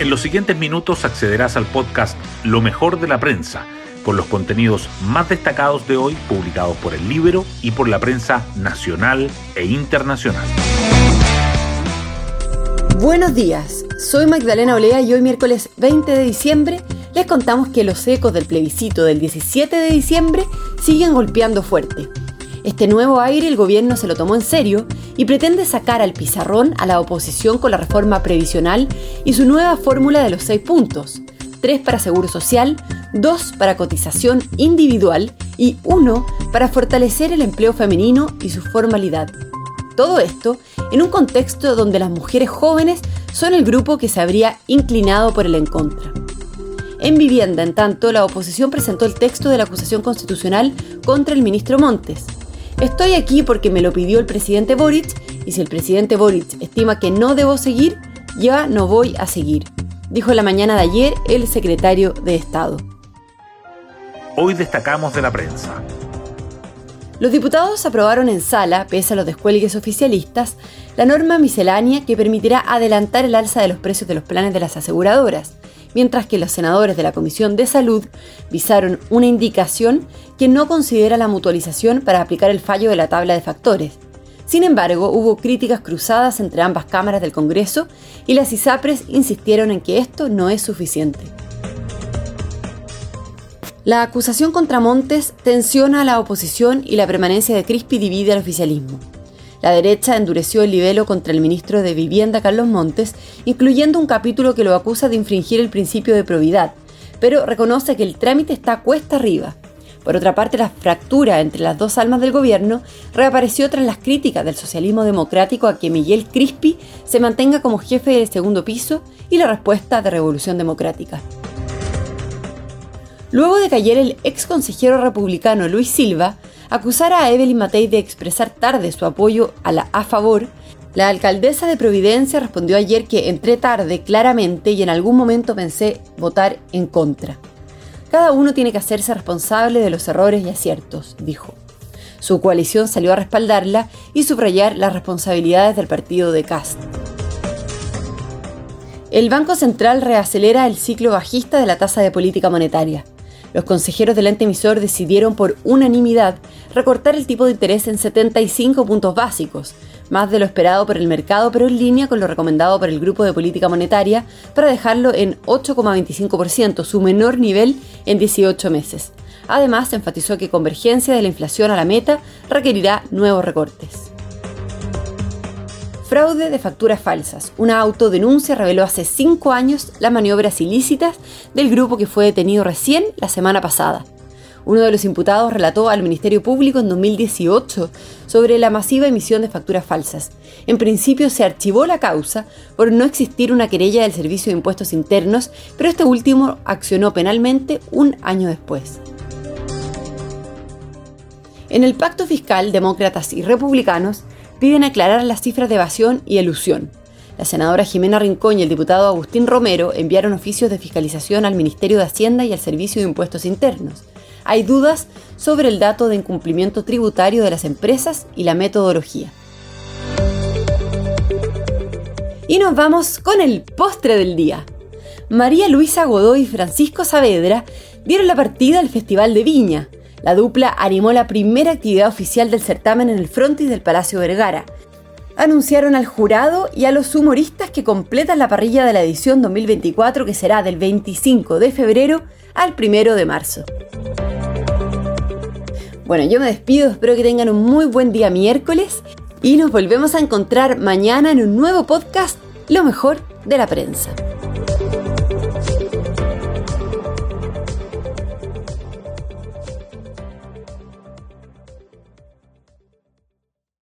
En los siguientes minutos accederás al podcast Lo mejor de la prensa, con los contenidos más destacados de hoy publicados por el libro y por la prensa nacional e internacional. Buenos días, soy Magdalena Olea y hoy miércoles 20 de diciembre les contamos que los ecos del plebiscito del 17 de diciembre siguen golpeando fuerte. Este nuevo aire el gobierno se lo tomó en serio y pretende sacar al pizarrón a la oposición con la reforma previsional y su nueva fórmula de los seis puntos. Tres para seguro social, dos para cotización individual y uno para fortalecer el empleo femenino y su formalidad. Todo esto en un contexto donde las mujeres jóvenes son el grupo que se habría inclinado por el en contra. En vivienda, en tanto, la oposición presentó el texto de la acusación constitucional contra el ministro Montes. Estoy aquí porque me lo pidió el presidente Boric y si el presidente Boric estima que no debo seguir, ya no voy a seguir, dijo la mañana de ayer el secretario de Estado. Hoy destacamos de la prensa. Los diputados aprobaron en sala, pese a los descuelgues oficialistas, la norma miscelánea que permitirá adelantar el alza de los precios de los planes de las aseguradoras mientras que los senadores de la Comisión de Salud visaron una indicación que no considera la mutualización para aplicar el fallo de la tabla de factores. Sin embargo, hubo críticas cruzadas entre ambas cámaras del Congreso y las ISAPRES insistieron en que esto no es suficiente. La acusación contra Montes tensiona a la oposición y la permanencia de Crispi divide al oficialismo. La derecha endureció el libelo contra el ministro de Vivienda Carlos Montes, incluyendo un capítulo que lo acusa de infringir el principio de probidad, pero reconoce que el trámite está cuesta arriba. Por otra parte, la fractura entre las dos almas del gobierno reapareció tras las críticas del socialismo democrático a que Miguel Crispi se mantenga como jefe del segundo piso y la respuesta de Revolución Democrática. Luego de que ayer el ex consejero republicano Luis Silva acusara a Evelyn Matei de expresar tarde su apoyo a la a favor, la alcaldesa de Providencia respondió ayer que entré tarde claramente y en algún momento pensé votar en contra. Cada uno tiene que hacerse responsable de los errores y aciertos, dijo. Su coalición salió a respaldarla y subrayar las responsabilidades del partido de Cast. El Banco Central reacelera el ciclo bajista de la tasa de política monetaria. Los consejeros del ente emisor decidieron por unanimidad recortar el tipo de interés en 75 puntos básicos, más de lo esperado por el mercado, pero en línea con lo recomendado por el Grupo de Política Monetaria para dejarlo en 8,25%, su menor nivel en 18 meses. Además, enfatizó que convergencia de la inflación a la meta requerirá nuevos recortes. Fraude de facturas falsas. Una autodenuncia reveló hace cinco años las maniobras ilícitas del grupo que fue detenido recién la semana pasada. Uno de los imputados relató al Ministerio Público en 2018 sobre la masiva emisión de facturas falsas. En principio se archivó la causa por no existir una querella del Servicio de Impuestos Internos, pero este último accionó penalmente un año después. En el pacto fiscal, demócratas y republicanos piden aclarar las cifras de evasión y elusión. La senadora Jimena Rincón y el diputado Agustín Romero enviaron oficios de fiscalización al Ministerio de Hacienda y al Servicio de Impuestos Internos. Hay dudas sobre el dato de incumplimiento tributario de las empresas y la metodología. Y nos vamos con el postre del día. María Luisa Godoy y Francisco Saavedra dieron la partida al Festival de Viña. La dupla animó la primera actividad oficial del certamen en el frontis del Palacio Vergara. Anunciaron al jurado y a los humoristas que completan la parrilla de la edición 2024 que será del 25 de febrero al 1 de marzo. Bueno, yo me despido, espero que tengan un muy buen día miércoles y nos volvemos a encontrar mañana en un nuevo podcast, Lo mejor de la prensa.